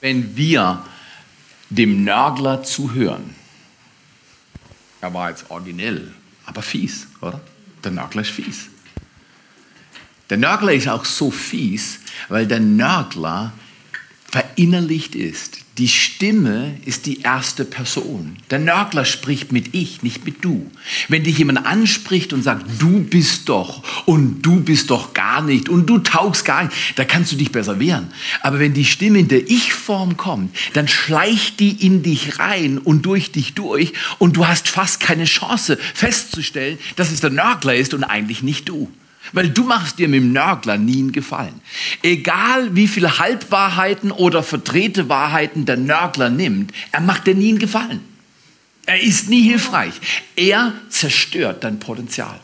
wenn wir dem Nörgler zuhören. Er war jetzt originell, aber fies, oder? Der Nörgler ist fies. Der Nörgler ist auch so fies, weil der Nörgler verinnerlicht ist. Die Stimme ist die erste Person. Der Nörgler spricht mit ich, nicht mit du. Wenn dich jemand anspricht und sagt, du bist doch und du bist doch gar nicht und du taugst gar nicht, da kannst du dich besser wehren. Aber wenn die Stimme in der Ich-Form kommt, dann schleicht die in dich rein und durch dich durch und du hast fast keine Chance festzustellen, dass es der Nörgler ist und eigentlich nicht du. Weil du machst dir mit dem Nörgler nie einen Gefallen. Egal wie viele Halbwahrheiten oder verdrehte Wahrheiten der Nörgler nimmt, er macht dir nie einen Gefallen. Er ist nie hilfreich. Er zerstört dein Potenzial.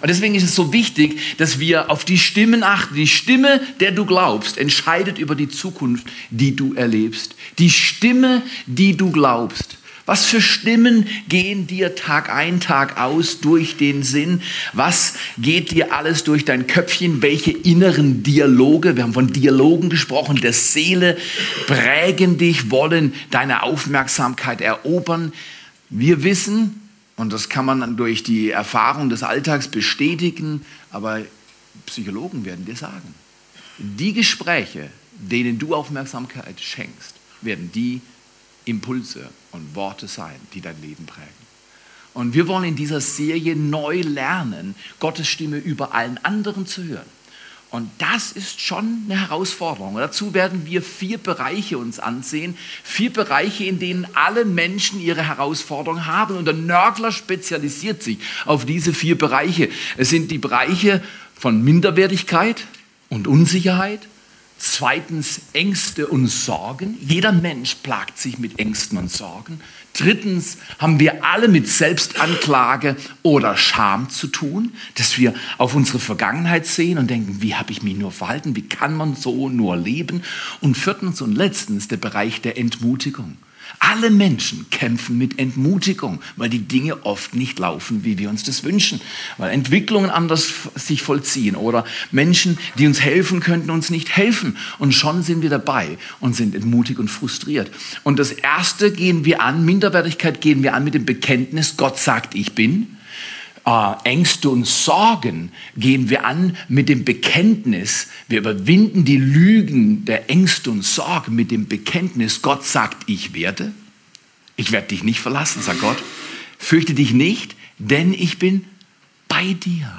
Und deswegen ist es so wichtig, dass wir auf die Stimmen achten. Die Stimme, der du glaubst, entscheidet über die Zukunft, die du erlebst. Die Stimme, die du glaubst, was für Stimmen gehen dir Tag ein, Tag aus durch den Sinn? Was geht dir alles durch dein Köpfchen? Welche inneren Dialoge, wir haben von Dialogen gesprochen, der Seele prägen dich, wollen deine Aufmerksamkeit erobern? Wir wissen, und das kann man durch die Erfahrung des Alltags bestätigen, aber Psychologen werden dir sagen, die Gespräche, denen du Aufmerksamkeit schenkst, werden die Impulse und Worte sein, die dein Leben prägen. Und wir wollen in dieser Serie neu lernen, Gottes Stimme über allen anderen zu hören. Und das ist schon eine Herausforderung. Dazu werden wir vier Bereiche uns ansehen. Vier Bereiche, in denen alle Menschen ihre Herausforderungen haben. Und der Nörgler spezialisiert sich auf diese vier Bereiche. Es sind die Bereiche von Minderwertigkeit und Unsicherheit, Zweitens Ängste und Sorgen. Jeder Mensch plagt sich mit Ängsten und Sorgen. Drittens haben wir alle mit Selbstanklage oder Scham zu tun, dass wir auf unsere Vergangenheit sehen und denken, wie habe ich mich nur verhalten, wie kann man so nur leben. Und viertens und letztens der Bereich der Entmutigung. Alle Menschen kämpfen mit Entmutigung, weil die Dinge oft nicht laufen, wie wir uns das wünschen, weil Entwicklungen anders sich vollziehen oder Menschen, die uns helfen könnten, uns nicht helfen. Und schon sind wir dabei und sind entmutigt und frustriert. Und das Erste gehen wir an, Minderwertigkeit gehen wir an mit dem Bekenntnis, Gott sagt, ich bin äh, Ängste und Sorgen gehen wir an mit dem Bekenntnis. Wir überwinden die Lügen der Ängste und Sorgen mit dem Bekenntnis. Gott sagt, ich werde. Ich werde dich nicht verlassen, sagt Gott. Fürchte dich nicht, denn ich bin bei dir.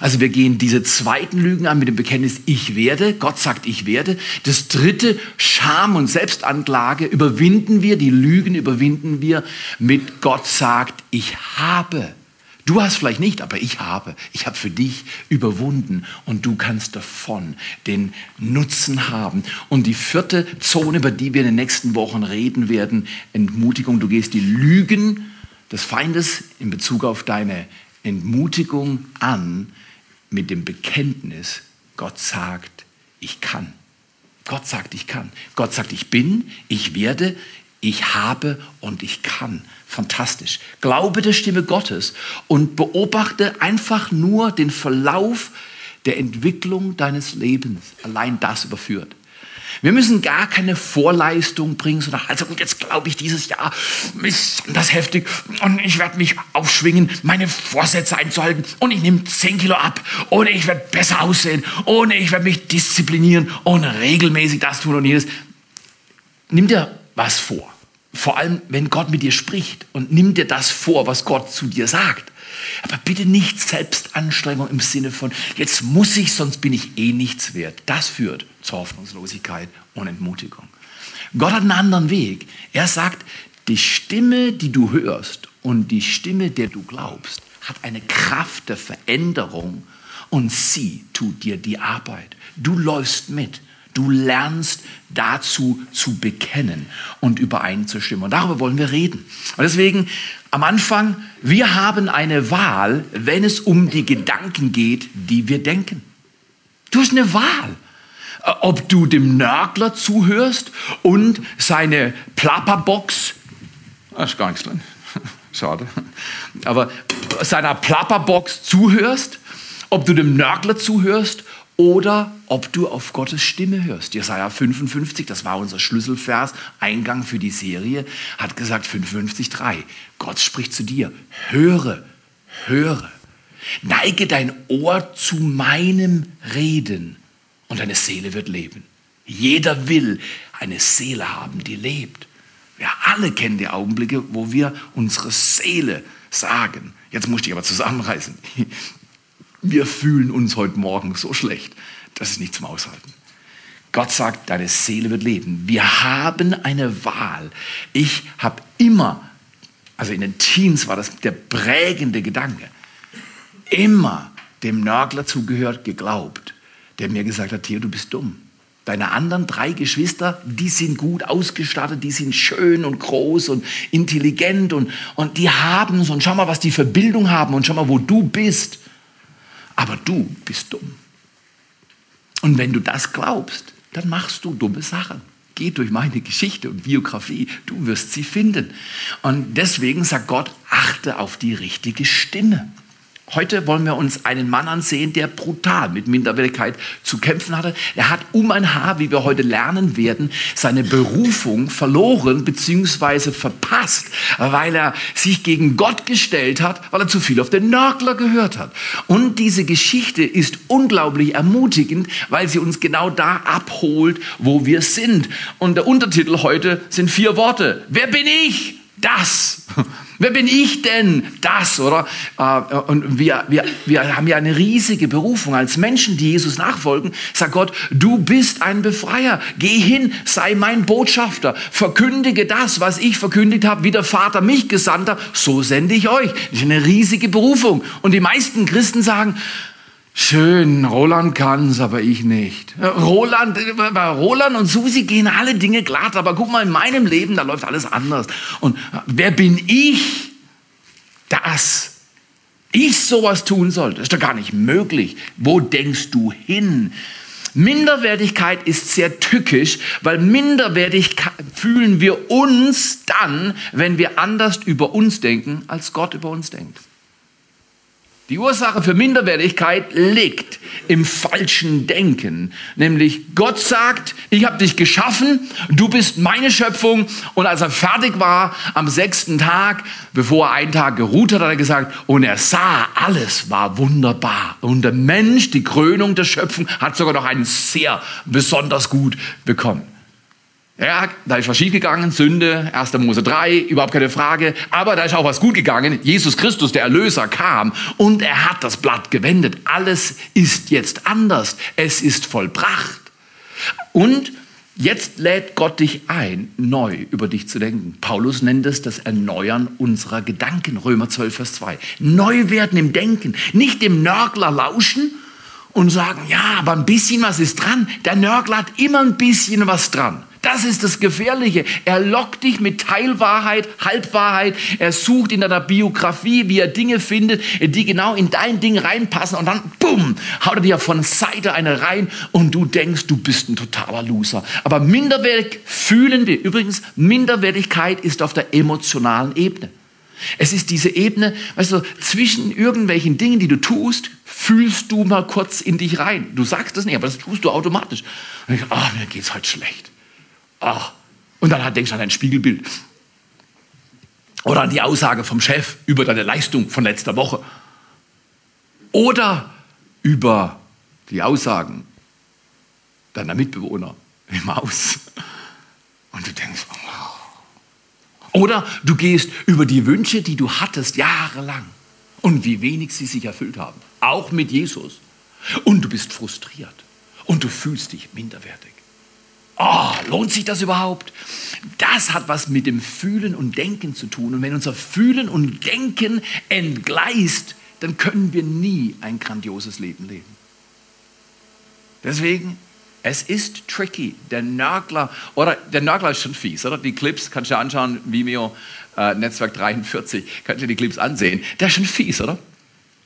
Also wir gehen diese zweiten Lügen an mit dem Bekenntnis, ich werde, Gott sagt, ich werde. Das dritte, Scham und Selbstanklage, überwinden wir, die Lügen überwinden wir mit Gott sagt, ich habe. Du hast vielleicht nicht, aber ich habe. Ich habe für dich überwunden und du kannst davon den Nutzen haben. Und die vierte Zone, über die wir in den nächsten Wochen reden werden, Entmutigung. Du gehst die Lügen des Feindes in Bezug auf deine Entmutigung an mit dem Bekenntnis, Gott sagt, ich kann. Gott sagt, ich kann. Gott sagt, ich bin, ich werde, ich habe und ich kann. Fantastisch. Glaube der Stimme Gottes und beobachte einfach nur den Verlauf der Entwicklung deines Lebens. Allein das überführt. Wir müssen gar keine Vorleistung bringen, sondern also gut, jetzt glaube ich dieses Jahr ist das heftig und ich werde mich aufschwingen, meine Vorsätze einzuhalten und ich nehme 10 Kilo ab oder ich werde besser aussehen oder ich werde mich disziplinieren und regelmäßig das tun und jenes. Nimm dir was vor. Vor allem, wenn Gott mit dir spricht und nimm dir das vor, was Gott zu dir sagt. Aber bitte nicht Selbstanstrengung im Sinne von, jetzt muss ich, sonst bin ich eh nichts wert. Das führt zur Hoffnungslosigkeit und Entmutigung. Gott hat einen anderen Weg. Er sagt, die Stimme, die du hörst und die Stimme, der du glaubst, hat eine Kraft der Veränderung und sie tut dir die Arbeit. Du läufst mit. Du lernst dazu zu bekennen und übereinzustimmen. Und darüber wollen wir reden. Und deswegen am Anfang, wir haben eine Wahl, wenn es um die Gedanken geht, die wir denken. Du hast eine Wahl. Ob du dem Nörgler zuhörst und seine Plapperbox, da ist gar nichts drin, schade, aber seiner Plapperbox zuhörst, ob du dem Nörgler zuhörst oder ob du auf Gottes Stimme hörst. Jesaja 55, das war unser Schlüsselvers, Eingang für die Serie, hat gesagt 55,3. Gott spricht zu dir. Höre, höre. Neige dein Ohr zu meinem Reden und deine Seele wird leben. Jeder will eine Seele haben, die lebt. Wir alle kennen die Augenblicke, wo wir unsere Seele sagen. Jetzt muss ich aber zusammenreißen. Wir fühlen uns heute Morgen so schlecht. Das ist nicht zum Aushalten. Gott sagt, deine Seele wird leben. Wir haben eine Wahl. Ich habe immer, also in den Teens war das der prägende Gedanke, immer dem Nörgler zugehört, geglaubt, der mir gesagt hat, Theo, du bist dumm. Deine anderen drei Geschwister, die sind gut ausgestattet, die sind schön und groß und intelligent und, und die haben es und schau mal, was die für Bildung haben und schau mal, wo du bist. Aber du bist dumm. Und wenn du das glaubst, dann machst du dumme Sachen. Geh durch meine Geschichte und Biografie, du wirst sie finden. Und deswegen sagt Gott, achte auf die richtige Stimme. Heute wollen wir uns einen Mann ansehen, der brutal mit Minderwertigkeit zu kämpfen hatte. Er hat um ein Haar, wie wir heute lernen werden, seine Berufung verloren bzw. verpasst, weil er sich gegen Gott gestellt hat, weil er zu viel auf den Nörgler gehört hat. Und diese Geschichte ist unglaublich ermutigend, weil sie uns genau da abholt, wo wir sind. Und der Untertitel heute sind vier Worte. Wer bin ich? Das. Wer bin ich denn? Das, oder? Äh, und wir, wir, wir haben ja eine riesige Berufung als Menschen, die Jesus nachfolgen. Sagt Gott, du bist ein Befreier. Geh hin, sei mein Botschafter. Verkündige das, was ich verkündigt habe, wie der Vater mich gesandt hat. So sende ich euch. Das ist eine riesige Berufung. Und die meisten Christen sagen, Schön, Roland kann's, aber ich nicht. Roland, bei Roland und Susi gehen alle Dinge glatt, aber guck mal, in meinem Leben, da läuft alles anders. Und wer bin ich, dass ich sowas tun soll? Das ist doch gar nicht möglich. Wo denkst du hin? Minderwertigkeit ist sehr tückisch, weil minderwertig fühlen wir uns dann, wenn wir anders über uns denken, als Gott über uns denkt. Die Ursache für Minderwertigkeit liegt im falschen Denken. Nämlich Gott sagt, ich habe dich geschaffen, du bist meine Schöpfung. Und als er fertig war am sechsten Tag, bevor er einen Tag geruht hat, hat er gesagt, und er sah, alles war wunderbar. Und der Mensch, die Krönung der Schöpfung, hat sogar noch einen sehr besonders gut bekommen. Ja, da ist was schiefgegangen, Sünde, 1. Mose 3, überhaupt keine Frage. Aber da ist auch was gut gegangen. Jesus Christus, der Erlöser, kam und er hat das Blatt gewendet. Alles ist jetzt anders. Es ist vollbracht. Und jetzt lädt Gott dich ein, neu über dich zu denken. Paulus nennt es das Erneuern unserer Gedanken. Römer 12, Vers 2. Neu werden im Denken. Nicht dem Nörgler lauschen und sagen, ja, aber ein bisschen was ist dran. Der Nörgler hat immer ein bisschen was dran. Das ist das Gefährliche. Er lockt dich mit Teilwahrheit, Halbwahrheit. Er sucht in deiner Biografie, wie er Dinge findet, die genau in dein Ding reinpassen. Und dann, bumm, haut er dir von Seite eine rein und du denkst, du bist ein totaler Loser. Aber minderwertig fühlen wir. Übrigens, Minderwertigkeit ist auf der emotionalen Ebene. Es ist diese Ebene, weißt du, zwischen irgendwelchen Dingen, die du tust, fühlst du mal kurz in dich rein. Du sagst das nicht, aber das tust du automatisch. Und ich, oh, mir geht's heute schlecht. Ach. Und dann denkst du an dein Spiegelbild. Oder an die Aussage vom Chef über deine Leistung von letzter Woche. Oder über die Aussagen deiner Mitbewohner im Haus. Und du denkst, oh. oder du gehst über die Wünsche, die du hattest jahrelang und wie wenig sie sich erfüllt haben. Auch mit Jesus. Und du bist frustriert und du fühlst dich minderwertig oh, lohnt sich das überhaupt? Das hat was mit dem Fühlen und Denken zu tun. Und wenn unser Fühlen und Denken entgleist, dann können wir nie ein grandioses Leben leben. Deswegen, es ist tricky. Der Nörgler, oder der Nörgler ist schon fies, oder? Die Clips kannst du dir anschauen, Vimeo, äh, Netzwerk 43, kannst du dir die Clips ansehen. Der ist schon fies, oder?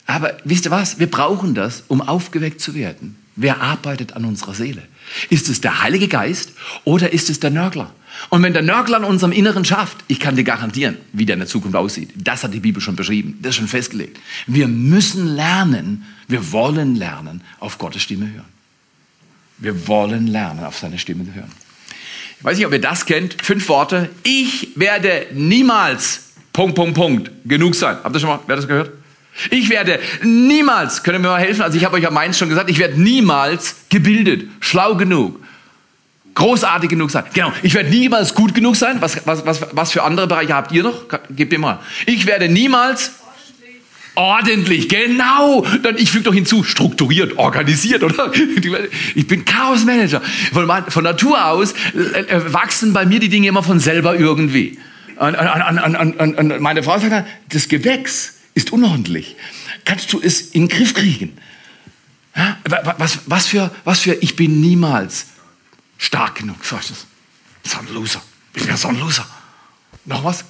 Aber wisst ihr was? Wir brauchen das, um aufgeweckt zu werden. Wer arbeitet an unserer Seele? Ist es der Heilige Geist oder ist es der Nörgler? Und wenn der Nörgler an unserem Inneren schafft, ich kann dir garantieren, wie der in der Zukunft aussieht. Das hat die Bibel schon beschrieben, das ist schon festgelegt. Wir müssen lernen, wir wollen lernen, auf Gottes Stimme hören. Wir wollen lernen, auf seine Stimme zu hören. Ich weiß nicht, ob ihr das kennt. Fünf Worte. Ich werde niemals, Punkt, Punkt, Punkt, genug sein. Habt ihr schon mal, wer das gehört? Ich werde niemals, können wir mal helfen? Also ich habe euch ja meins schon gesagt, ich werde niemals gebildet, schlau genug, großartig genug sein. Genau, ich werde niemals gut genug sein. Was, was, was, was für andere Bereiche habt ihr noch? Gebt mir mal. Ich werde niemals Ordentlich, genau. Dann, ich füge doch hinzu, strukturiert, organisiert, oder? Ich bin Chaosmanager. Von, von Natur aus äh, äh, wachsen bei mir die Dinge immer von selber irgendwie. Und, und, und, und meine Frau sagt, das Gewächs ist unordentlich. Kannst du es in den Griff kriegen? Ja? Was, was, für, was für, ich bin niemals stark genug. So ist. So ein Loser. Ich bin so ein Loser. Noch was?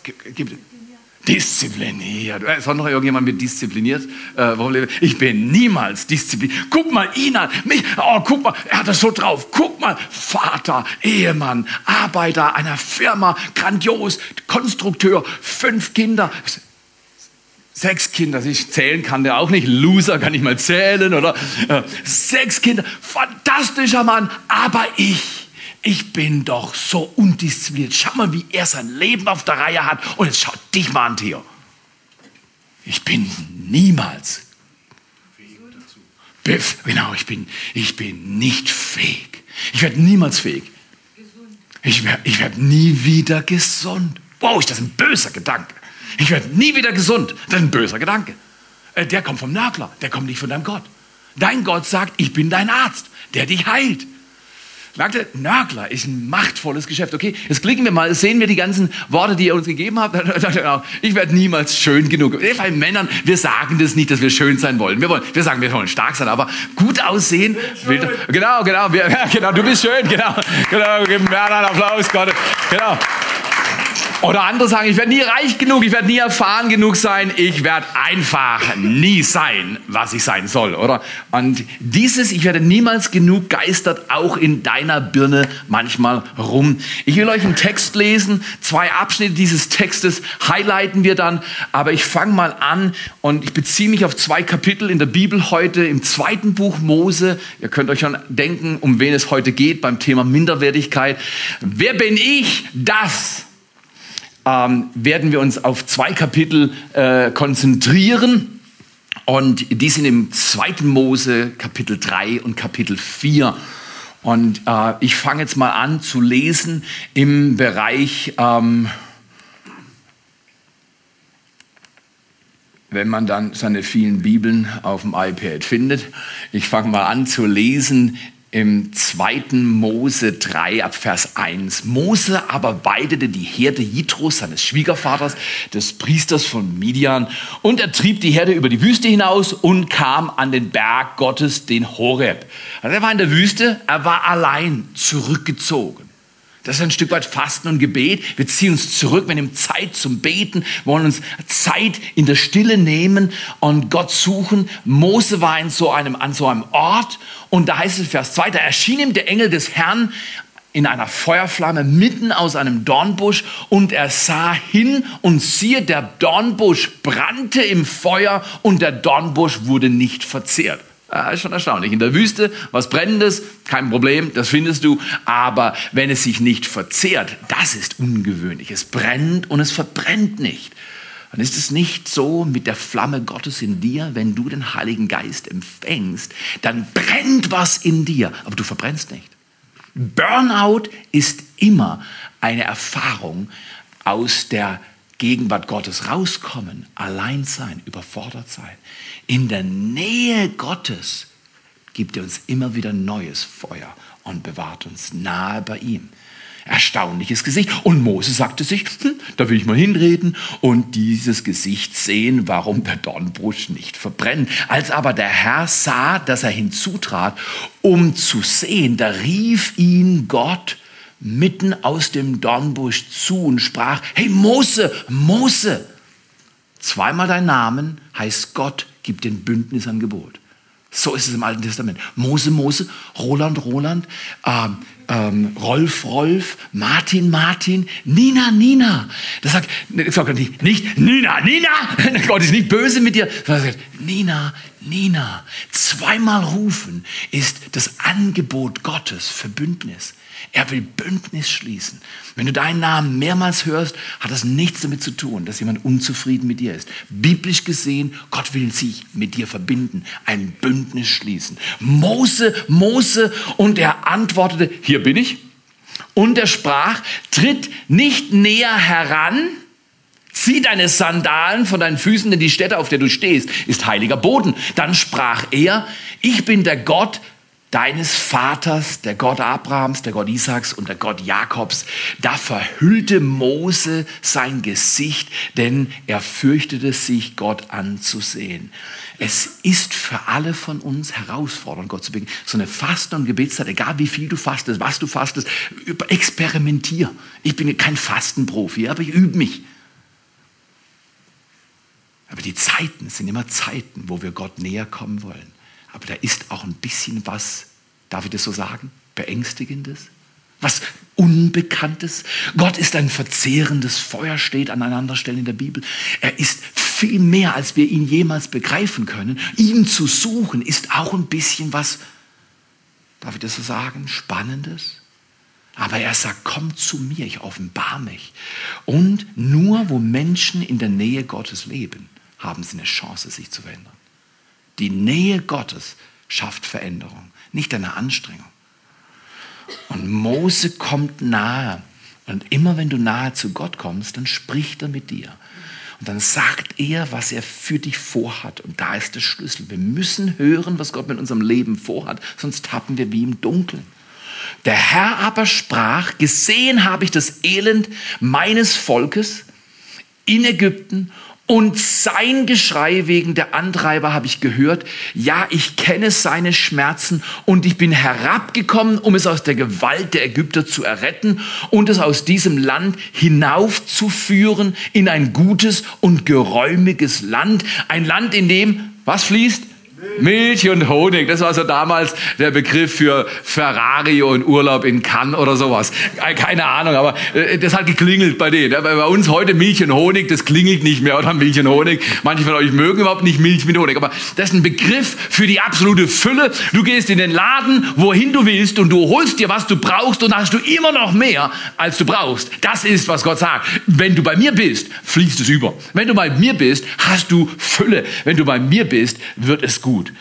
Diszipliniert. Es hat noch irgendjemand mit diszipliniert? Äh, ich bin niemals diszipliniert. Guck mal ihn an. Mich, oh, guck mal, er hat das so drauf. Guck mal, Vater, Ehemann, Arbeiter einer Firma, grandios, Konstrukteur, fünf Kinder. Sechs Kinder, ich zählen kann der auch nicht. Loser kann ich mal zählen, oder? Sechs Kinder, fantastischer Mann, aber ich, ich bin doch so undiszipliniert. Schau mal, wie er sein Leben auf der Reihe hat. Und jetzt schau dich mal an, Theo. Ich bin niemals. Biff, genau, ich bin, ich bin nicht fähig. Ich werde niemals fähig. Ich werde ich werd nie wieder gesund. Wow, ist das ein böser Gedanke. Ich werde nie wieder gesund. Das ist ein böser Gedanke. Äh, der kommt vom Nörgler, der kommt nicht von deinem Gott. Dein Gott sagt, ich bin dein Arzt, der dich heilt. Merkt ihr, Nörgler ist ein machtvolles Geschäft. Okay, jetzt klicken wir mal, sehen wir die ganzen Worte, die ihr uns gegeben habt. Ich werde niemals schön genug. Bei Männern, wir sagen das nicht, dass wir schön sein wollen. Wir, wollen, wir sagen, wir wollen stark sein, aber gut aussehen. Genau, genau, wir, genau, du bist schön, genau. Genau, geben Werner einen Applaus, Gott. Genau. Oder andere sagen, ich werde nie reich genug, ich werde nie erfahren genug sein, ich werde einfach nie sein, was ich sein soll, oder? Und dieses, ich werde niemals genug, geistert auch in deiner Birne manchmal rum. Ich will euch einen Text lesen, zwei Abschnitte dieses Textes highlighten wir dann, aber ich fange mal an und ich beziehe mich auf zwei Kapitel in der Bibel heute, im zweiten Buch Mose. Ihr könnt euch schon denken, um wen es heute geht beim Thema Minderwertigkeit. Wer bin ich, das ähm, werden wir uns auf zwei Kapitel äh, konzentrieren. Und die sind im zweiten Mose Kapitel 3 und Kapitel 4. Und äh, ich fange jetzt mal an zu lesen im Bereich, ähm, wenn man dann seine vielen Bibeln auf dem iPad findet. Ich fange mal an zu lesen im 2. Mose 3 ab Vers 1. Mose aber weidete die Herde Jitros, seines Schwiegervaters, des Priesters von Midian, und er trieb die Herde über die Wüste hinaus und kam an den Berg Gottes, den Horeb. Also er war in der Wüste, er war allein zurückgezogen. Das ist ein Stück weit Fasten und Gebet. Wir ziehen uns zurück, wir nehmen Zeit zum Beten, wollen uns Zeit in der Stille nehmen und Gott suchen. Mose war in so einem, an so einem Ort und da heißt es Vers 2, da erschien ihm der Engel des Herrn in einer Feuerflamme mitten aus einem Dornbusch und er sah hin und siehe, der Dornbusch brannte im Feuer und der Dornbusch wurde nicht verzehrt. Ja, ist schon erstaunlich. In der Wüste, was brennendes, kein Problem, das findest du. Aber wenn es sich nicht verzehrt, das ist ungewöhnlich. Es brennt und es verbrennt nicht. Dann ist es nicht so mit der Flamme Gottes in dir, wenn du den Heiligen Geist empfängst, dann brennt was in dir, aber du verbrennst nicht. Burnout ist immer eine Erfahrung aus der Gegenwart Gottes rauskommen, allein sein, überfordert sein. In der Nähe Gottes gibt er uns immer wieder neues Feuer und bewahrt uns nahe bei ihm. Erstaunliches Gesicht. Und Mose sagte sich, hm, da will ich mal hinreden und dieses Gesicht sehen, warum der Dornbusch nicht verbrennt. Als aber der Herr sah, dass er hinzutrat, um zu sehen, da rief ihn Gott mitten aus dem Dornbusch zu und sprach, hey Mose, Mose. Zweimal dein Namen heißt Gott gibt den Bündnisangebot. So ist es im Alten Testament. Mose, Mose, Roland, Roland, ähm, ähm, Rolf, Rolf, Martin, Martin, Nina, Nina. Das sagt, das sagt nicht, nicht Nina, Nina. Gott ist nicht böse mit dir. Sagt, Nina, Nina. Zweimal rufen ist das Angebot Gottes für Bündnis. Er will Bündnis schließen. Wenn du deinen Namen mehrmals hörst, hat das nichts damit zu tun, dass jemand unzufrieden mit dir ist. Biblisch gesehen, Gott will sich mit dir verbinden, ein Bündnis schließen. Mose, Mose, und er antwortete, hier bin ich. Und er sprach, tritt nicht näher heran, Zieh deine Sandalen von deinen Füßen, denn die Stätte, auf der du stehst, ist heiliger Boden. Dann sprach er, ich bin der Gott deines Vaters, der Gott Abrahams, der Gott Isaaks und der Gott Jakobs, da verhüllte Mose sein Gesicht, denn er fürchtete sich, Gott anzusehen. Es ist für alle von uns herausfordernd, Gott zu begegnen. So eine Fasten- und Gebetszeit, egal wie viel du fastest, was du fastest, experimentier. Ich bin kein Fastenprofi, aber ich übe mich. Aber die Zeiten sind immer Zeiten, wo wir Gott näher kommen wollen. Aber da ist auch ein bisschen was, darf ich das so sagen, beängstigendes, was Unbekanntes. Gott ist ein verzehrendes Feuer, steht an einer anderen Stelle in der Bibel. Er ist viel mehr, als wir ihn jemals begreifen können. Ihn zu suchen ist auch ein bisschen was, darf ich das so sagen, Spannendes. Aber er sagt, komm zu mir, ich offenbar mich. Und nur wo Menschen in der Nähe Gottes leben, haben sie eine Chance, sich zu verändern. Die Nähe Gottes schafft Veränderung, nicht eine Anstrengung. Und Mose kommt nahe. Und immer wenn du nahe zu Gott kommst, dann spricht er mit dir. Und dann sagt er, was er für dich vorhat. Und da ist der Schlüssel. Wir müssen hören, was Gott mit unserem Leben vorhat, sonst tappen wir wie im Dunkeln. Der Herr aber sprach, gesehen habe ich das Elend meines Volkes in Ägypten und sein Geschrei wegen der Antreiber habe ich gehört. Ja, ich kenne seine Schmerzen und ich bin herabgekommen, um es aus der Gewalt der Ägypter zu erretten und es aus diesem Land hinaufzuführen in ein gutes und geräumiges Land. Ein Land, in dem was fließt? Milch und Honig, das war so damals der Begriff für Ferrari und Urlaub in Cannes oder sowas. Keine Ahnung, aber äh, das hat geklingelt bei denen. Bei uns heute Milch und Honig, das klingelt nicht mehr, oder Milch und Honig. Manche von euch mögen überhaupt nicht Milch mit Honig, aber das ist ein Begriff für die absolute Fülle. Du gehst in den Laden, wohin du willst und du holst dir, was du brauchst und hast du immer noch mehr, als du brauchst. Das ist, was Gott sagt. Wenn du bei mir bist, fließt es über. Wenn du bei mir bist, hast du Fülle. Wenn du bei mir bist, wird es gut gut.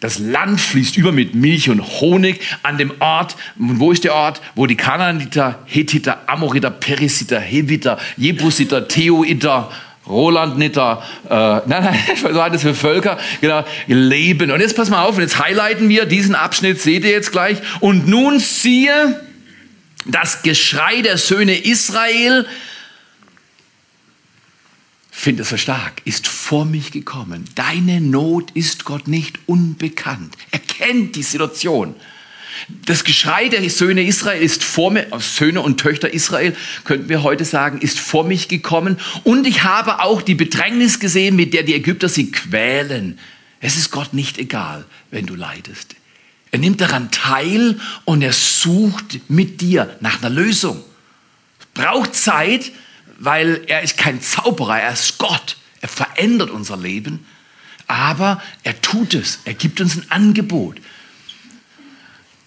Das Land fließt über mit Milch und Honig an dem Ort. Wo ist der Ort? Wo die Kanaaniter, Hethiter, Amoriter, Perisiter, Heviter, Jebusiter, Theoiter, Rolandniter, äh, nein, nein, was war das für Völker? Genau, leben. Und jetzt pass mal auf, und jetzt highlighten wir diesen Abschnitt, seht ihr jetzt gleich. Und nun siehe das Geschrei der Söhne Israel finde es so stark, ist vor mich gekommen. Deine Not ist Gott nicht unbekannt. Er kennt die Situation. Das Geschrei der Söhne Israel ist vor mir, Söhne und Töchter Israel, könnten wir heute sagen, ist vor mich gekommen. Und ich habe auch die Bedrängnis gesehen, mit der die Ägypter sie quälen. Es ist Gott nicht egal, wenn du leidest. Er nimmt daran teil und er sucht mit dir nach einer Lösung. Braucht Zeit, weil er ist kein Zauberer, er ist Gott. Er verändert unser Leben, aber er tut es. Er gibt uns ein Angebot.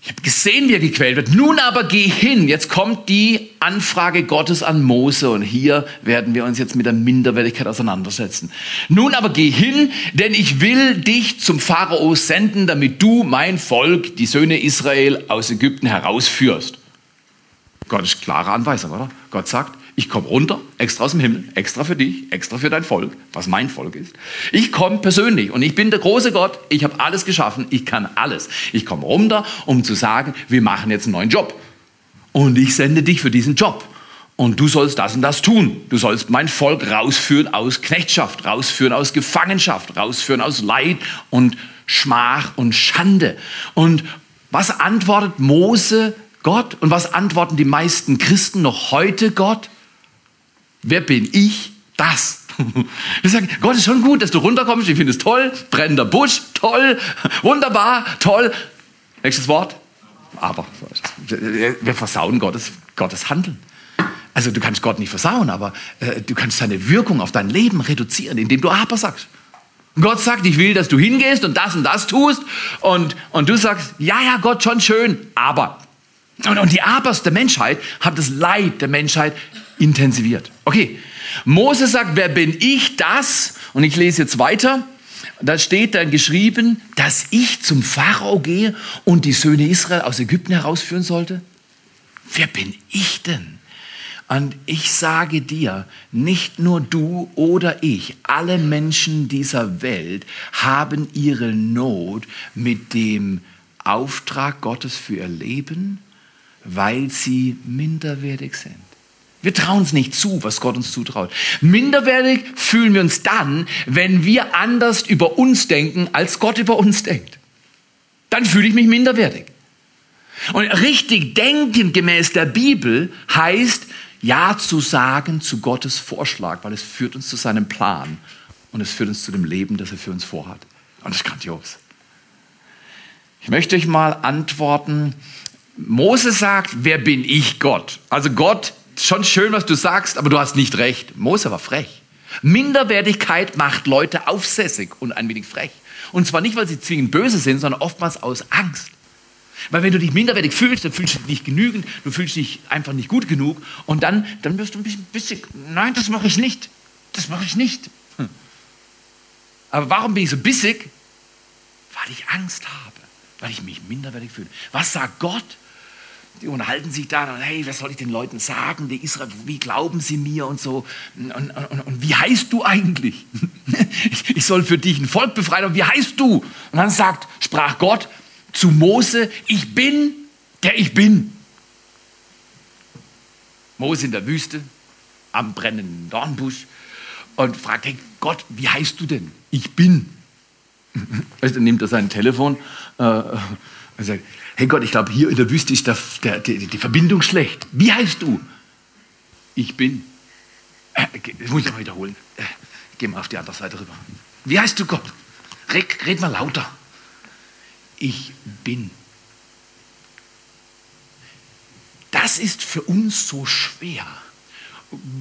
Ich habe gesehen, wie er gequält wird. Nun aber geh hin. Jetzt kommt die Anfrage Gottes an Mose und hier werden wir uns jetzt mit der Minderwertigkeit auseinandersetzen. Nun aber geh hin, denn ich will dich zum Pharao senden, damit du mein Volk, die Söhne Israel aus Ägypten herausführst. Gott ist klare Anweisung, oder? Gott sagt, ich komme runter, extra aus dem Himmel, extra für dich, extra für dein Volk, was mein Volk ist. Ich komme persönlich und ich bin der große Gott, ich habe alles geschaffen, ich kann alles. Ich komme runter, um zu sagen, wir machen jetzt einen neuen Job. Und ich sende dich für diesen Job. Und du sollst das und das tun. Du sollst mein Volk rausführen aus Knechtschaft, rausführen aus Gefangenschaft, rausführen aus Leid und Schmach und Schande. Und was antwortet Mose Gott? Und was antworten die meisten Christen noch heute Gott? Wer bin ich? Das. Wir sagen, Gott ist schon gut, dass du runterkommst, ich finde es toll, brennender Busch, toll, wunderbar, toll. Nächstes Wort. Aber wir versauen Gottes, Gottes Handeln. Also du kannst Gott nicht versauen, aber äh, du kannst seine Wirkung auf dein Leben reduzieren, indem du aber sagst. Gott sagt, ich will, dass du hingehst und das und das tust. Und, und du sagst, ja, ja, Gott, schon schön, aber. Und, und die Abers der Menschheit haben das Leid der Menschheit intensiviert. Okay, Mose sagt, wer bin ich das? Und ich lese jetzt weiter. Da steht dann geschrieben, dass ich zum Pharao gehe und die Söhne Israel aus Ägypten herausführen sollte. Wer bin ich denn? Und ich sage dir, nicht nur du oder ich, alle Menschen dieser Welt haben ihre Not mit dem Auftrag Gottes für ihr Leben, weil sie minderwertig sind. Wir trauen es nicht zu, was Gott uns zutraut. Minderwertig fühlen wir uns dann, wenn wir anders über uns denken, als Gott über uns denkt. Dann fühle ich mich minderwertig. Und richtig denken gemäß der Bibel heißt, ja zu sagen zu Gottes Vorschlag, weil es führt uns zu seinem Plan und es führt uns zu dem Leben, das er für uns vorhat. Und das ist grandios. Ich möchte euch mal antworten. Mose sagt, wer bin ich Gott? Also Gott, schon schön, was du sagst, aber du hast nicht recht. Mose war frech. Minderwertigkeit macht Leute aufsässig und ein wenig frech. Und zwar nicht, weil sie zwingend böse sind, sondern oftmals aus Angst. Weil wenn du dich minderwertig fühlst, dann fühlst du dich nicht genügend, du fühlst dich einfach nicht gut genug und dann, dann wirst du ein bisschen bissig. Nein, das mache ich nicht. Das mache ich nicht. Hm. Aber warum bin ich so bissig? Weil ich Angst habe, weil ich mich minderwertig fühle. Was sagt Gott? Die unterhalten sich da, und, hey, was soll ich den Leuten sagen? Die Israel, wie glauben sie mir und so? Und, und, und, wie heißt du eigentlich? ich soll für dich ein Volk befreien, und wie heißt du? Und dann sagt, sprach Gott, zu Mose, ich bin, der ich bin. Mose in der Wüste, am brennenden Dornbusch und fragt, hey Gott, wie heißt du denn? Ich bin. Weißt, nimmt er sein Telefon äh, und sagt, hey Gott, ich glaube, hier in der Wüste ist der, der, die, die Verbindung schlecht. Wie heißt du? Ich bin. Äh, das muss ich mal wiederholen. Äh, geh mal auf die andere Seite rüber. Wie heißt du Gott? Red, red mal lauter ich bin. Das ist für uns so schwer.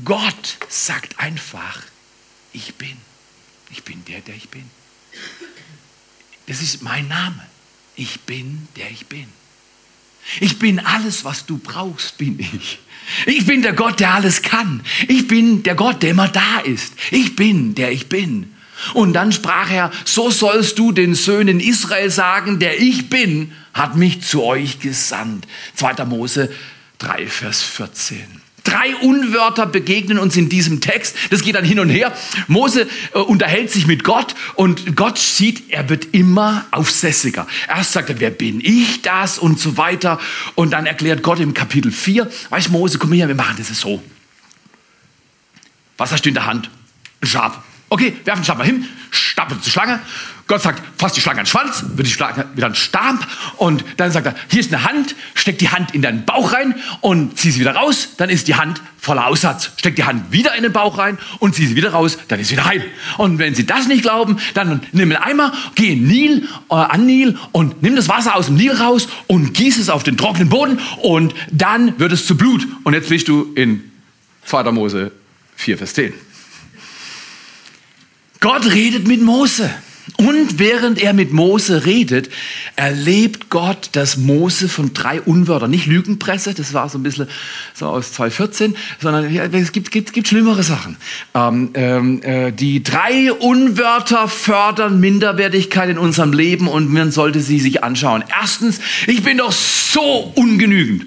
Gott sagt einfach, ich bin. Ich bin der, der ich bin. Das ist mein Name. Ich bin, der ich bin. Ich bin alles, was du brauchst, bin ich. Ich bin der Gott, der alles kann. Ich bin der Gott, der immer da ist. Ich bin, der ich bin. Und dann sprach er, so sollst du den Söhnen Israel sagen, der ich bin, hat mich zu euch gesandt. 2. Mose 3, Vers 14. Drei Unwörter begegnen uns in diesem Text. Das geht dann hin und her. Mose äh, unterhält sich mit Gott und Gott sieht, er wird immer aufsässiger. Erst sagt er, wer bin ich das und so weiter. Und dann erklärt Gott im Kapitel 4, weißt Mose, komm her, wir machen das so. Was hast du in der Hand? Ein Schaf. Okay, werfen Stab mal hin, stapelt zur Schlange. Gott sagt, fass die Schlange an den Schwanz, wird die Schlange wieder ein Stab. Und dann sagt er, hier ist eine Hand, steck die Hand in deinen Bauch rein und zieh sie wieder raus. Dann ist die Hand voller Aussatz. Steck die Hand wieder in den Bauch rein und zieh sie wieder raus, dann ist sie wieder heil. Und wenn sie das nicht glauben, dann nimm einen Eimer, geh in Nil, äh, an Nil und nimm das Wasser aus dem Nil raus und gieß es auf den trockenen Boden und dann wird es zu Blut. Und jetzt bist du in 2. Mose 4, Vers 10. Gott redet mit Mose. Und während er mit Mose redet, erlebt Gott, dass Mose von drei Unwörtern, nicht Lügenpresse, das war so ein bisschen so aus 2014, sondern es gibt, gibt, gibt schlimmere Sachen. Ähm, ähm, äh, die drei Unwörter fördern Minderwertigkeit in unserem Leben und man sollte sie sich anschauen. Erstens, ich bin doch so ungenügend.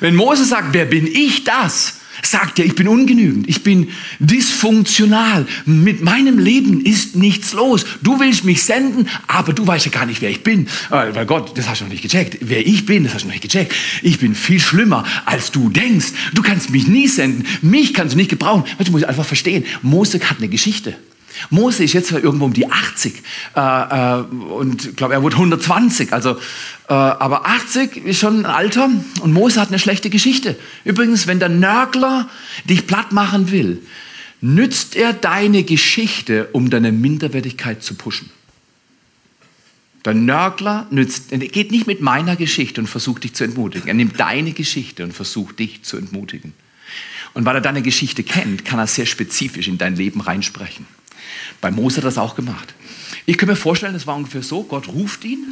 Wenn Mose sagt, wer bin ich das? Sagt er, ich bin ungenügend, ich bin dysfunktional, mit meinem Leben ist nichts los. Du willst mich senden, aber du weißt ja gar nicht, wer ich bin. Äh, weil Gott, das hast du noch nicht gecheckt. Wer ich bin, das hast du noch nicht gecheckt. Ich bin viel schlimmer, als du denkst. Du kannst mich nie senden, mich kannst du nicht gebrauchen. Du musst einfach verstehen, Mose hat eine Geschichte. Mose ist jetzt irgendwo um die 80 äh, äh, und ich glaube, er wurde 120. Also, äh, aber 80 ist schon ein Alter und Mose hat eine schlechte Geschichte. Übrigens, wenn der Nörgler dich platt machen will, nützt er deine Geschichte, um deine Minderwertigkeit zu pushen. Der Nörgler nützt, er geht nicht mit meiner Geschichte und versucht dich zu entmutigen. Er nimmt deine Geschichte und versucht dich zu entmutigen. Und weil er deine Geschichte kennt, kann er sehr spezifisch in dein Leben reinsprechen. Bei Mose hat er das auch gemacht. Ich kann mir vorstellen, es war ungefähr so, Gott ruft ihn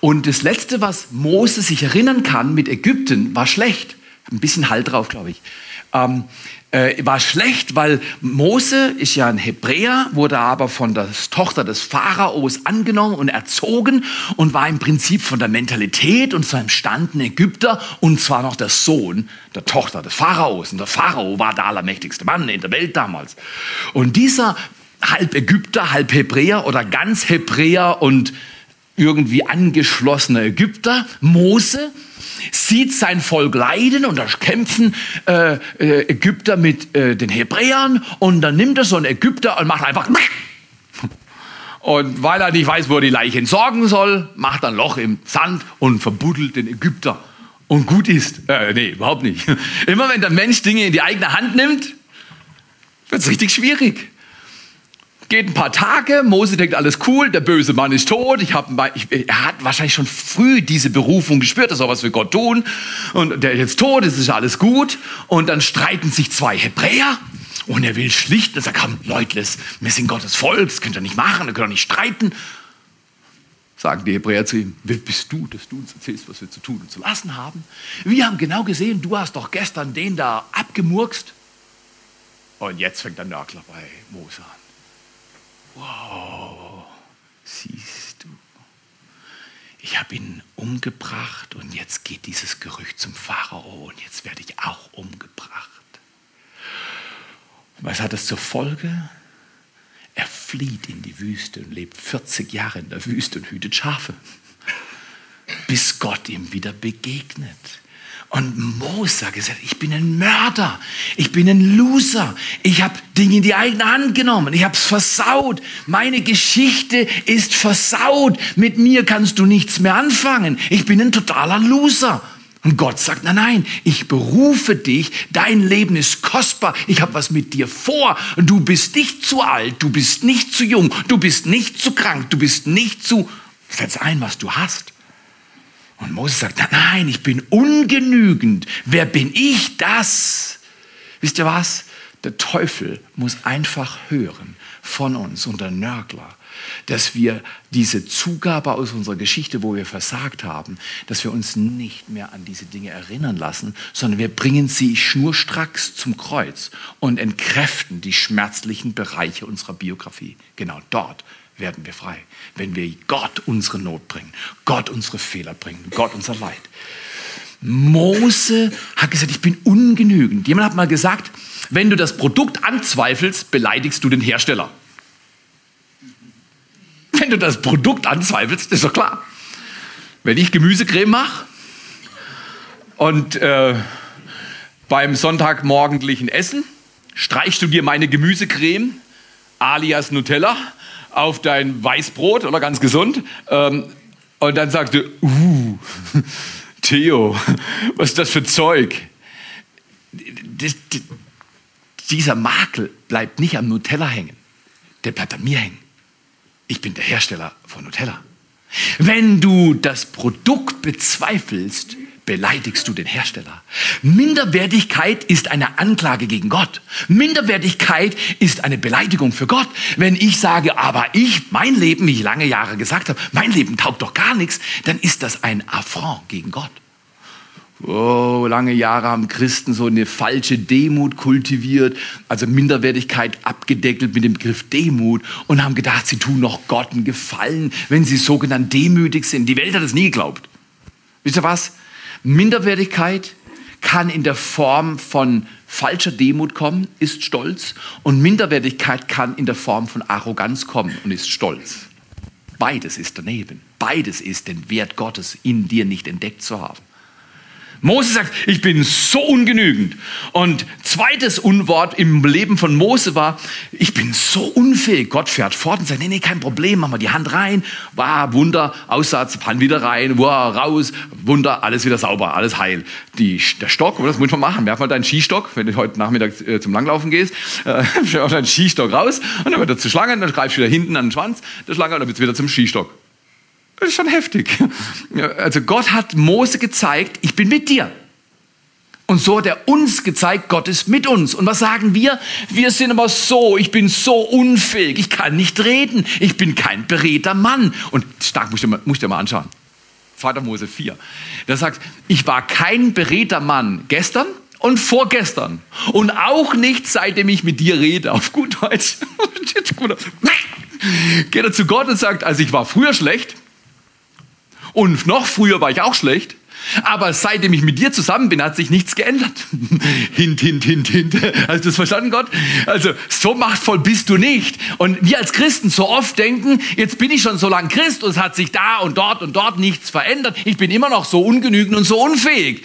und das Letzte, was Mose sich erinnern kann mit Ägypten, war schlecht. Ein bisschen Halt drauf, glaube ich. Ähm, äh, war schlecht, weil Mose ist ja ein Hebräer, wurde aber von der Tochter des Pharaos angenommen und erzogen und war im Prinzip von der Mentalität und seinem Stand ein Ägypter und zwar noch der Sohn der Tochter des Pharaos. Und der Pharao war der allermächtigste Mann in der Welt damals. Und dieser halb Ägypter, halb Hebräer oder ganz Hebräer und irgendwie angeschlossener Ägypter, Mose, sieht sein Volk leiden und da kämpfen äh, äh, Ägypter mit äh, den Hebräern und dann nimmt er so einen Ägypter und macht einfach und weil er nicht weiß, wo er die Leiche entsorgen soll, macht er ein Loch im Sand und verbuddelt den Ägypter und gut ist. Äh, nee, überhaupt nicht. Immer wenn der Mensch Dinge in die eigene Hand nimmt, wird es richtig schwierig. Geht ein paar Tage, Mose denkt, alles cool, der böse Mann ist tot. Ich hab, er hat wahrscheinlich schon früh diese Berufung gespürt, er soll was für Gott tun. Und der ist jetzt tot, es ist alles gut. Und dann streiten sich zwei Hebräer. Und er will schlichten und sagt, komm, Leute, wir sind Gottes Volk, das könnt ihr nicht machen, ihr könnt ihr nicht streiten. Sagen die Hebräer zu ihm, wer bist du, dass du uns erzählst, was wir zu tun und zu lassen haben? Wir haben genau gesehen, du hast doch gestern den da abgemurkst. Und jetzt fängt der Nörgler bei Mose an. Wow, siehst du, ich habe ihn umgebracht und jetzt geht dieses Gerücht zum Pharao und jetzt werde ich auch umgebracht. Was hat das zur Folge? Er flieht in die Wüste und lebt 40 Jahre in der Wüste und hütet Schafe, bis Gott ihm wieder begegnet. Und Mose hat gesagt, ich bin ein Mörder, ich bin ein Loser, ich habe Dinge in die eigene Hand genommen, ich habe es versaut, meine Geschichte ist versaut, mit mir kannst du nichts mehr anfangen, ich bin ein totaler Loser. Und Gott sagt, nein, nein, ich berufe dich, dein Leben ist kostbar, ich habe was mit dir vor, du bist nicht zu alt, du bist nicht zu jung, du bist nicht zu krank, du bist nicht zu... Setz ein, was du hast. Und Moses sagt, nein, ich bin ungenügend. Wer bin ich das? Wisst ihr was? Der Teufel muss einfach hören von uns und der Nörgler, dass wir diese Zugabe aus unserer Geschichte, wo wir versagt haben, dass wir uns nicht mehr an diese Dinge erinnern lassen, sondern wir bringen sie schnurstracks zum Kreuz und entkräften die schmerzlichen Bereiche unserer Biografie. Genau dort werden wir frei, wenn wir Gott unsere Not bringen, Gott unsere Fehler bringen, Gott unser Leid. Mose hat gesagt, ich bin ungenügend. Jemand hat mal gesagt, wenn du das Produkt anzweifelst, beleidigst du den Hersteller. Wenn du das Produkt anzweifelst, ist doch klar. Wenn ich Gemüsecreme mache und äh, beim sonntagmorgendlichen Essen streichst du dir meine Gemüsecreme alias Nutella auf dein Weißbrot oder ganz gesund. Ähm, und dann sagst du, uh, Theo, was ist das für Zeug? Das, das, dieser Makel bleibt nicht am Nutella hängen, der bleibt an mir hängen. Ich bin der Hersteller von Nutella. Wenn du das Produkt bezweifelst, beleidigst du den Hersteller. Minderwertigkeit ist eine Anklage gegen Gott. Minderwertigkeit ist eine Beleidigung für Gott. Wenn ich sage, aber ich, mein Leben, wie ich lange Jahre gesagt habe, mein Leben taugt doch gar nichts, dann ist das ein Affront gegen Gott. Oh, lange Jahre haben Christen so eine falsche Demut kultiviert, also Minderwertigkeit abgedeckelt mit dem Begriff Demut und haben gedacht, sie tun noch Gott einen Gefallen, wenn sie sogenannt demütig sind. Die Welt hat es nie geglaubt. Wisst ihr was? Minderwertigkeit kann in der Form von falscher Demut kommen, ist Stolz. Und Minderwertigkeit kann in der Form von Arroganz kommen und ist Stolz. Beides ist daneben. Beides ist den Wert Gottes in dir nicht entdeckt zu haben. Mose sagt, ich bin so ungenügend. Und zweites Unwort im Leben von Mose war, ich bin so unfähig. Gott fährt fort und sagt, nee, nee, kein Problem, mach mal die Hand rein. Wow, Wunder, Aussatz, Hand wieder rein, wow, raus, Wunder, alles wieder sauber, alles heil. Die, der Stock, das muss man machen, werf mal deinen Skistock, wenn du heute Nachmittag äh, zum Langlaufen gehst, äh, werf deinen Skistock raus und dann wird er zur Schlange, dann greifst du wieder hinten an den Schwanz der Schlange und dann wird es wieder zum Skistock. Das ist schon heftig. Also Gott hat Mose gezeigt, ich bin mit dir. Und so hat er uns gezeigt, Gott ist mit uns. Und was sagen wir? Wir sind aber so, ich bin so unfähig, ich kann nicht reden, ich bin kein beredter Mann. Und stark musst du, mal, musst du mal anschauen. 2. Mose 4. Da sagt, ich war kein beredter Mann gestern und vorgestern. Und auch nicht, seitdem ich mit dir rede, auf gut Deutsch. Geht er zu Gott und sagt, also ich war früher schlecht, und noch früher war ich auch schlecht. Aber seitdem ich mit dir zusammen bin, hat sich nichts geändert. hint, hint, hint, hint. Hast du das verstanden, Gott? Also, so machtvoll bist du nicht. Und wir als Christen so oft denken, jetzt bin ich schon so lange Christ und es hat sich da und dort und dort nichts verändert. Ich bin immer noch so ungenügend und so unfähig.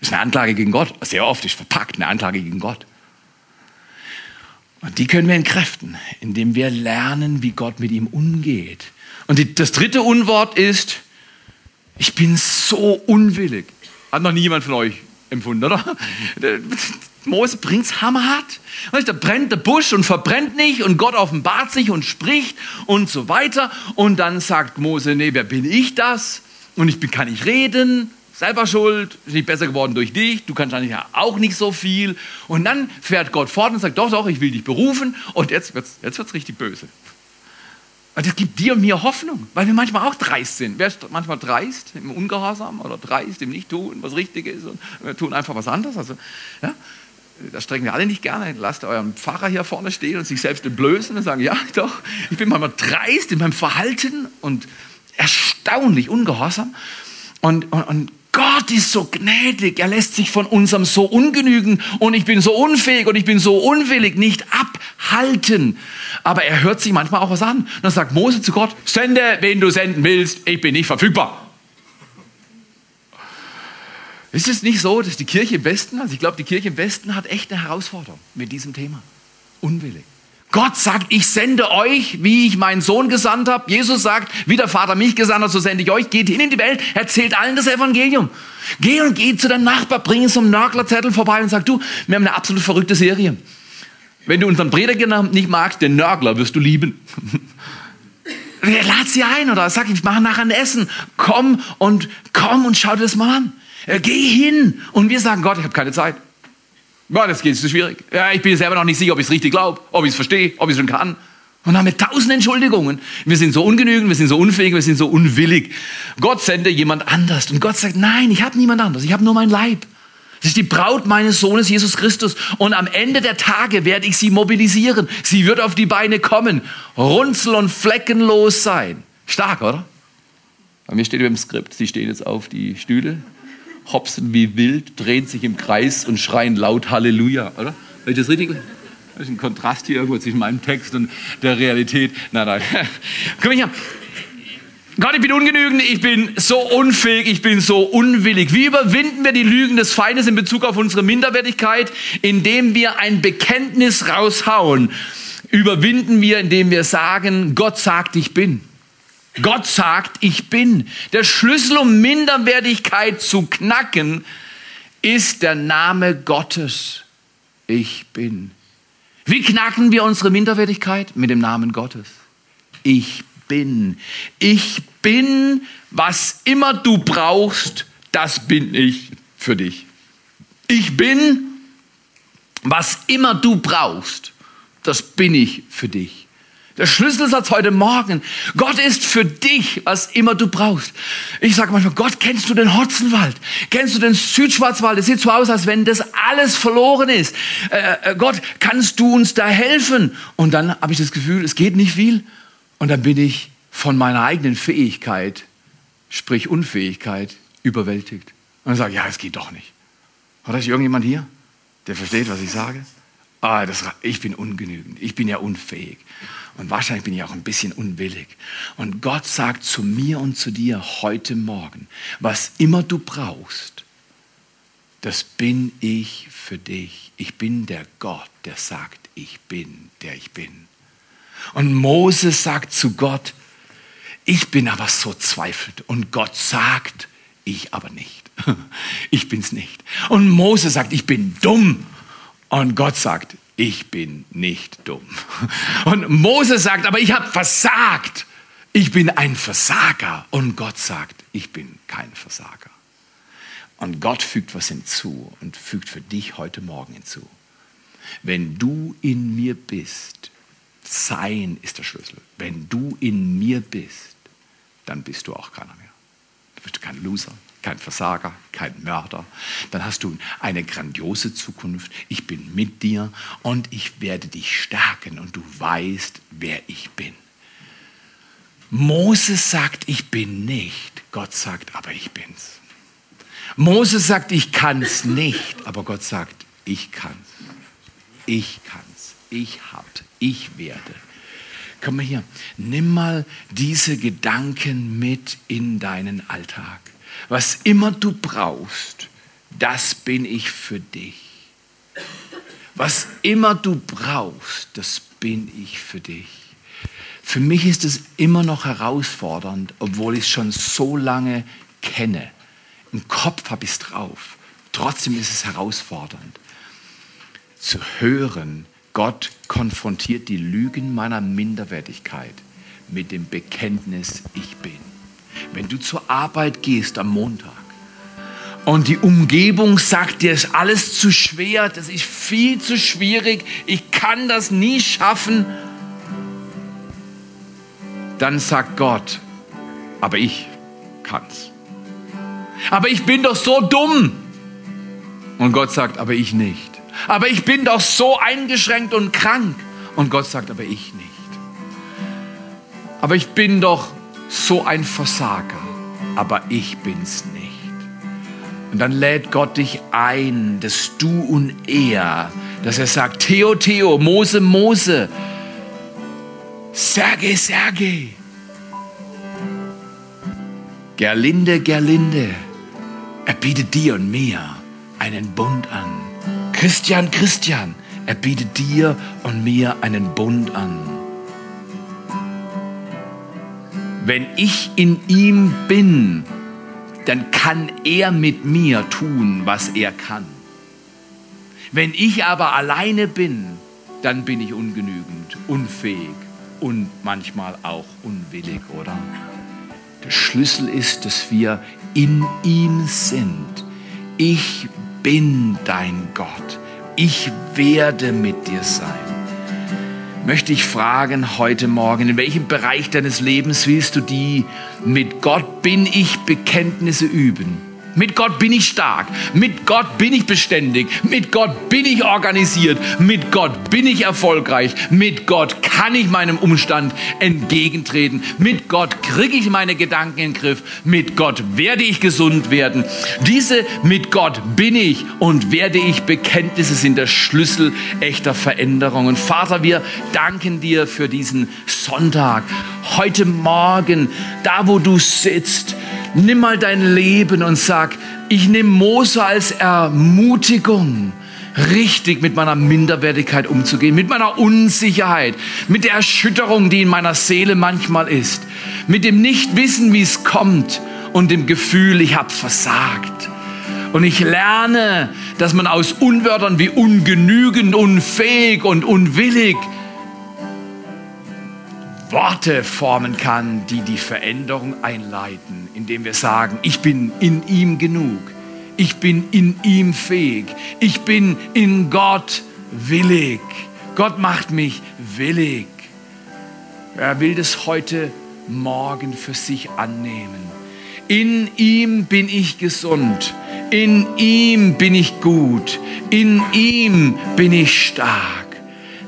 Das ist eine Anklage gegen Gott. Sehr oft ist verpackt eine Anklage gegen Gott. Und die können wir entkräften, indem wir lernen, wie Gott mit ihm umgeht. Und die, das dritte Unwort ist, ich bin so unwillig. Hat noch nie jemand von euch empfunden, oder? Mose bringt's hammerhart. Da brennt der Busch und verbrennt nicht und Gott offenbart sich und spricht und so weiter. Und dann sagt Mose, nee, wer bin ich das? Und ich bin, kann nicht reden, selber schuld, ist nicht besser geworden durch dich, du kannst eigentlich auch nicht so viel. Und dann fährt Gott fort und sagt, doch, doch, ich will dich berufen. Und jetzt wird's, jetzt wird's richtig böse. Und das gibt dir und mir Hoffnung, weil wir manchmal auch dreist sind. Wer ist manchmal dreist im Ungehorsam oder dreist im Nicht-Tun, was richtig ist und wir tun einfach was anderes. Also, ja, das strecken wir alle nicht gerne. Lasst euren Pfarrer hier vorne stehen und sich selbst entblößen und sagen, ja, doch, ich bin manchmal dreist in meinem Verhalten und erstaunlich ungehorsam. Und, und, und Gott ist so gnädig, er lässt sich von unserem so ungenügen und ich bin so unfähig und ich bin so unwillig nicht abhalten. Aber er hört sich manchmal auch was an. Und dann sagt Mose zu Gott, sende, wen du senden willst, ich bin nicht verfügbar. Ist es nicht so, dass die Kirche im Westen, also ich glaube, die Kirche im Westen hat echt eine Herausforderung mit diesem Thema. Unwillig. Gott sagt, ich sende euch, wie ich meinen Sohn gesandt habe. Jesus sagt, wie der Vater mich gesandt hat, so sende ich euch. Geht hin in die Welt, erzählt allen das Evangelium. Geh und geh zu deinem Nachbar, bring so einen Nörglerzettel vorbei und sag, du, wir haben eine absolut verrückte Serie. Wenn du unseren Prediger nicht magst, den Nörgler wirst du lieben. Lad sie ein oder sag, ich mache nachher ein Essen. Komm und komm und schau dir das mal an. Äh, geh hin. Und wir sagen, Gott, ich habe keine Zeit. Boah, das geht zu schwierig. Ja, ich bin selber noch nicht sicher, ob ich es richtig glaube, ob ich es verstehe, ob ich es schon kann. Und dann haben wir tausend Entschuldigungen. Wir sind so ungenügend, wir sind so unfähig, wir sind so unwillig. Gott sende jemand anders. Und Gott sagt, nein, ich habe niemand anders. Ich habe nur mein Leib. Das ist die Braut meines Sohnes Jesus Christus. Und am Ende der Tage werde ich sie mobilisieren. Sie wird auf die Beine kommen, runzel und fleckenlos sein. Stark, oder? Bei mir steht im Skript, sie stehen jetzt auf die Stühle hopsen wie wild, drehen sich im Kreis und schreien laut Halleluja, oder? Habe ich das richtig? Das ist ein Kontrast hier irgendwo zwischen meinem Text und der Realität. Nein, nein. Komm her. Gott, ich bin ungenügend, ich bin so unfähig, ich bin so unwillig. Wie überwinden wir die Lügen des Feindes in Bezug auf unsere Minderwertigkeit? Indem wir ein Bekenntnis raushauen. Überwinden wir, indem wir sagen, Gott sagt, ich bin. Gott sagt, ich bin. Der Schlüssel, um Minderwertigkeit zu knacken, ist der Name Gottes. Ich bin. Wie knacken wir unsere Minderwertigkeit? Mit dem Namen Gottes. Ich bin. Ich bin, was immer du brauchst, das bin ich für dich. Ich bin, was immer du brauchst, das bin ich für dich. Der Schlüsselsatz heute Morgen. Gott ist für dich, was immer du brauchst. Ich sage manchmal, Gott, kennst du den Hotzenwald? Kennst du den Südschwarzwald? Es sieht so aus, als wenn das alles verloren ist. Äh, äh, Gott, kannst du uns da helfen? Und dann habe ich das Gefühl, es geht nicht viel. Und dann bin ich von meiner eigenen Fähigkeit, sprich Unfähigkeit, überwältigt. Und dann sage ich, ja, es geht doch nicht. Oder ist irgendjemand hier, der versteht, was ich sage? Ah, das, ich bin ungenügend. Ich bin ja unfähig. Und wahrscheinlich bin ich auch ein bisschen unwillig. Und Gott sagt zu mir und zu dir heute Morgen, was immer du brauchst, das bin ich für dich. Ich bin der Gott, der sagt, ich bin, der ich bin. Und Moses sagt zu Gott, ich bin aber so zweifelt. Und Gott sagt, ich aber nicht. Ich bin's nicht. Und Mose sagt, ich bin dumm. Und Gott sagt, ich bin nicht dumm. Und Mose sagt, aber ich habe versagt. Ich bin ein Versager. Und Gott sagt, ich bin kein Versager. Und Gott fügt was hinzu und fügt für dich heute Morgen hinzu. Wenn du in mir bist, sein ist der Schlüssel. Wenn du in mir bist, dann bist du auch keiner mehr. Dann bist du kein Loser, kein Versager, kein Mörder. Dann hast du eine grandiose Zukunft. Ich bin mit dir und ich werde dich stärken und du weißt, wer ich bin. Moses sagt, ich bin nicht. Gott sagt, aber ich bin's. Moses sagt, ich kann's nicht, aber Gott sagt, ich kann's. Ich kann's. Ich hab. Ich werde. Komm mal hier. Nimm mal diese Gedanken mit in deinen Alltag. Was immer du brauchst, das bin ich für dich. Was immer du brauchst, das bin ich für dich. Für mich ist es immer noch herausfordernd, obwohl ich es schon so lange kenne. Im Kopf habe ich es drauf. Trotzdem ist es herausfordernd zu hören, Gott konfrontiert die Lügen meiner Minderwertigkeit mit dem Bekenntnis, ich bin. Wenn du zur Arbeit gehst am Montag und die Umgebung sagt dir, ist alles zu schwer, das ist viel zu schwierig, ich kann das nie schaffen, dann sagt Gott, aber ich kann's. Aber ich bin doch so dumm. Und Gott sagt, aber ich nicht. Aber ich bin doch so eingeschränkt und krank. Und Gott sagt, aber ich nicht. Aber ich bin doch so ein Versager. Aber ich bin's nicht. Und dann lädt Gott dich ein, dass du und er, dass er sagt, Theo, Theo, Mose, Mose, Sergei, Sergei, Gerlinde, Gerlinde, er bietet dir und mir einen Bund an. Christian, Christian, er bietet dir und mir einen Bund an. Wenn ich in ihm bin, dann kann er mit mir tun, was er kann. Wenn ich aber alleine bin, dann bin ich ungenügend, unfähig und manchmal auch unwillig, oder? Der Schlüssel ist, dass wir in ihm sind. Ich bin dein Gott. Ich werde mit dir sein. Möchte ich fragen heute Morgen, in welchem Bereich deines Lebens willst du die mit Gott bin ich Bekenntnisse üben? Mit Gott bin ich stark. Mit Gott bin ich beständig. Mit Gott bin ich organisiert. Mit Gott bin ich erfolgreich. Mit Gott kann ich meinem Umstand entgegentreten. Mit Gott kriege ich meine Gedanken in den Griff. Mit Gott werde ich gesund werden. Diese mit Gott bin ich und werde ich Bekenntnisse sind der Schlüssel echter Veränderung. Und Vater, wir danken dir für diesen Sonntag. Heute Morgen, da wo du sitzt, Nimm mal dein Leben und sag, ich nehme Mose als Ermutigung, richtig mit meiner Minderwertigkeit umzugehen, mit meiner Unsicherheit, mit der Erschütterung, die in meiner Seele manchmal ist, mit dem Nichtwissen, wie es kommt und dem Gefühl, ich habe versagt. Und ich lerne, dass man aus Unwörtern wie ungenügend, unfähig und unwillig Worte formen kann, die die Veränderung einleiten, indem wir sagen, ich bin in ihm genug, ich bin in ihm fähig, ich bin in Gott willig. Gott macht mich willig. Er will das heute Morgen für sich annehmen. In ihm bin ich gesund, in ihm bin ich gut, in ihm bin ich stark.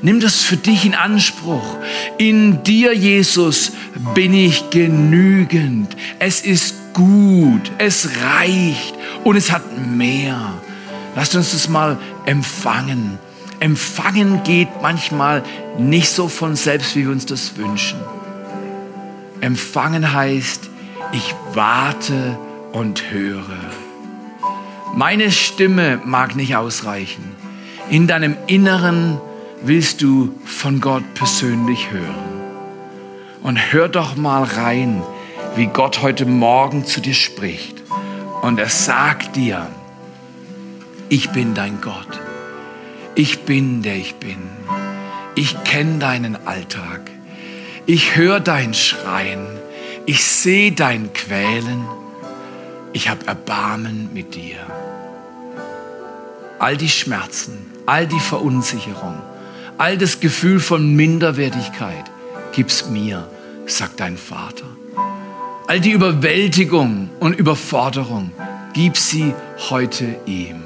Nimm das für dich in Anspruch. In dir, Jesus, bin ich genügend. Es ist gut, es reicht und es hat mehr. Lasst uns das mal empfangen. Empfangen geht manchmal nicht so von selbst, wie wir uns das wünschen. Empfangen heißt, ich warte und höre. Meine Stimme mag nicht ausreichen. In deinem Inneren willst du von Gott persönlich hören. Und hör doch mal rein, wie Gott heute Morgen zu dir spricht. Und er sagt dir, ich bin dein Gott. Ich bin, der ich bin. Ich kenne deinen Alltag. Ich höre dein Schreien. Ich sehe dein Quälen. Ich habe Erbarmen mit dir. All die Schmerzen, all die Verunsicherung, all das Gefühl von Minderwertigkeit, gib's mir, sagt dein Vater. All die Überwältigung und Überforderung, gib sie heute ihm.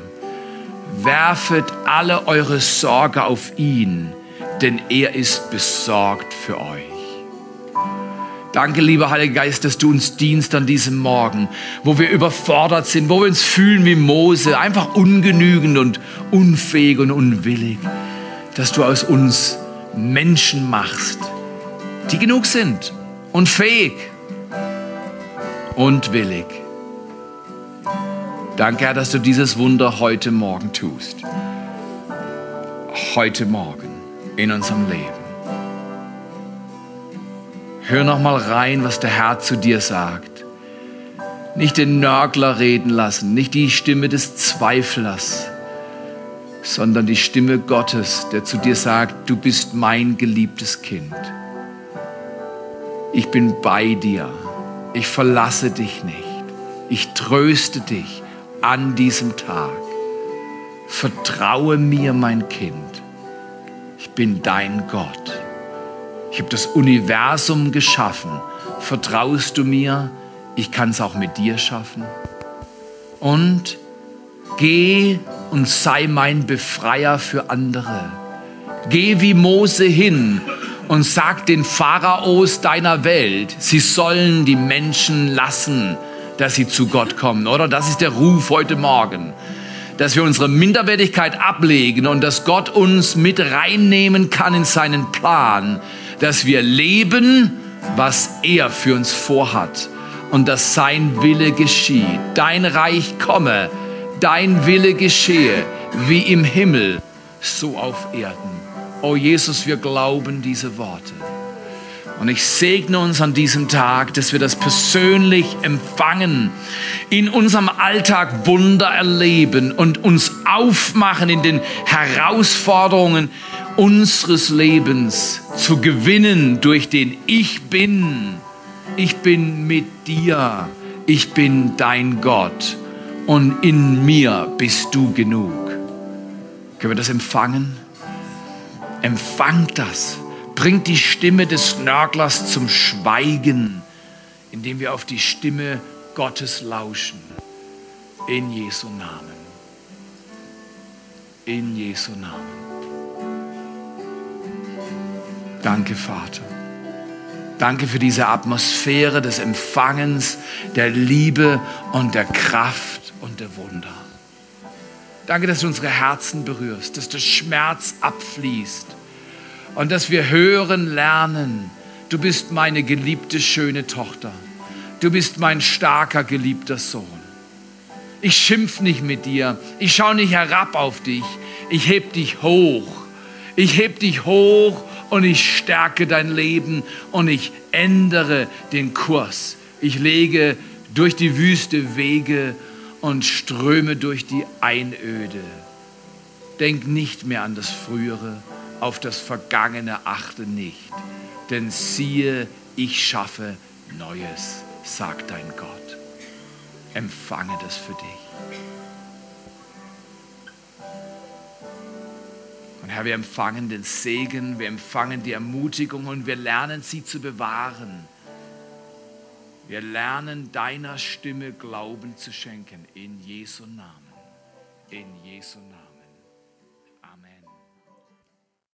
Werfet alle eure Sorge auf ihn, denn er ist besorgt für euch. Danke, lieber Heiliger Geist, dass du uns dienst an diesem Morgen, wo wir überfordert sind, wo wir uns fühlen wie Mose, einfach ungenügend und unfähig und unwillig, dass du aus uns Menschen machst, die genug sind und fähig und willig. Danke, Herr, dass du dieses Wunder heute Morgen tust. Heute Morgen in unserem Leben. Hör noch mal rein, was der Herr zu dir sagt. Nicht den Nörgler reden lassen, nicht die Stimme des Zweiflers, sondern die Stimme Gottes, der zu dir sagt, du bist mein geliebtes Kind. Ich bin bei dir. Ich verlasse dich nicht. Ich tröste dich an diesem Tag. Vertraue mir, mein Kind. Ich bin dein Gott. Ich habe das Universum geschaffen. Vertraust du mir? Ich kann es auch mit dir schaffen. Und geh und sei mein Befreier für andere. Geh wie Mose hin und sag den Pharaos deiner Welt, sie sollen die Menschen lassen, dass sie zu Gott kommen. Oder das ist der Ruf heute Morgen dass wir unsere Minderwertigkeit ablegen und dass Gott uns mit reinnehmen kann in seinen Plan, dass wir leben, was er für uns vorhat und dass sein Wille geschieht. Dein Reich komme, dein Wille geschehe, wie im Himmel, so auf Erden. Oh Jesus, wir glauben diese Worte. Und ich segne uns an diesem Tag, dass wir das persönlich empfangen, in unserem Alltag Wunder erleben und uns aufmachen in den Herausforderungen unseres Lebens zu gewinnen durch den Ich bin. Ich bin mit dir. Ich bin dein Gott. Und in mir bist du genug. Können wir das empfangen? Empfangt das bringt die Stimme des Nörglers zum Schweigen, indem wir auf die Stimme Gottes lauschen. In Jesu Namen. In Jesu Namen. Danke, Vater. Danke für diese Atmosphäre des Empfangens, der Liebe und der Kraft und der Wunder. Danke, dass du unsere Herzen berührst, dass der Schmerz abfließt und dass wir hören lernen, du bist meine geliebte, schöne Tochter. Du bist mein starker, geliebter Sohn. Ich schimpf nicht mit dir. Ich schaue nicht herab auf dich. Ich heb dich hoch. Ich heb dich hoch und ich stärke dein Leben und ich ändere den Kurs. Ich lege durch die Wüste Wege und ströme durch die Einöde. Denk nicht mehr an das Frühere auf das Vergangene achte nicht, denn siehe, ich schaffe Neues, sagt dein Gott. Empfange das für dich. Und Herr, wir empfangen den Segen, wir empfangen die Ermutigung und wir lernen sie zu bewahren. Wir lernen deiner Stimme Glauben zu schenken in Jesu Namen. In Jesu Namen.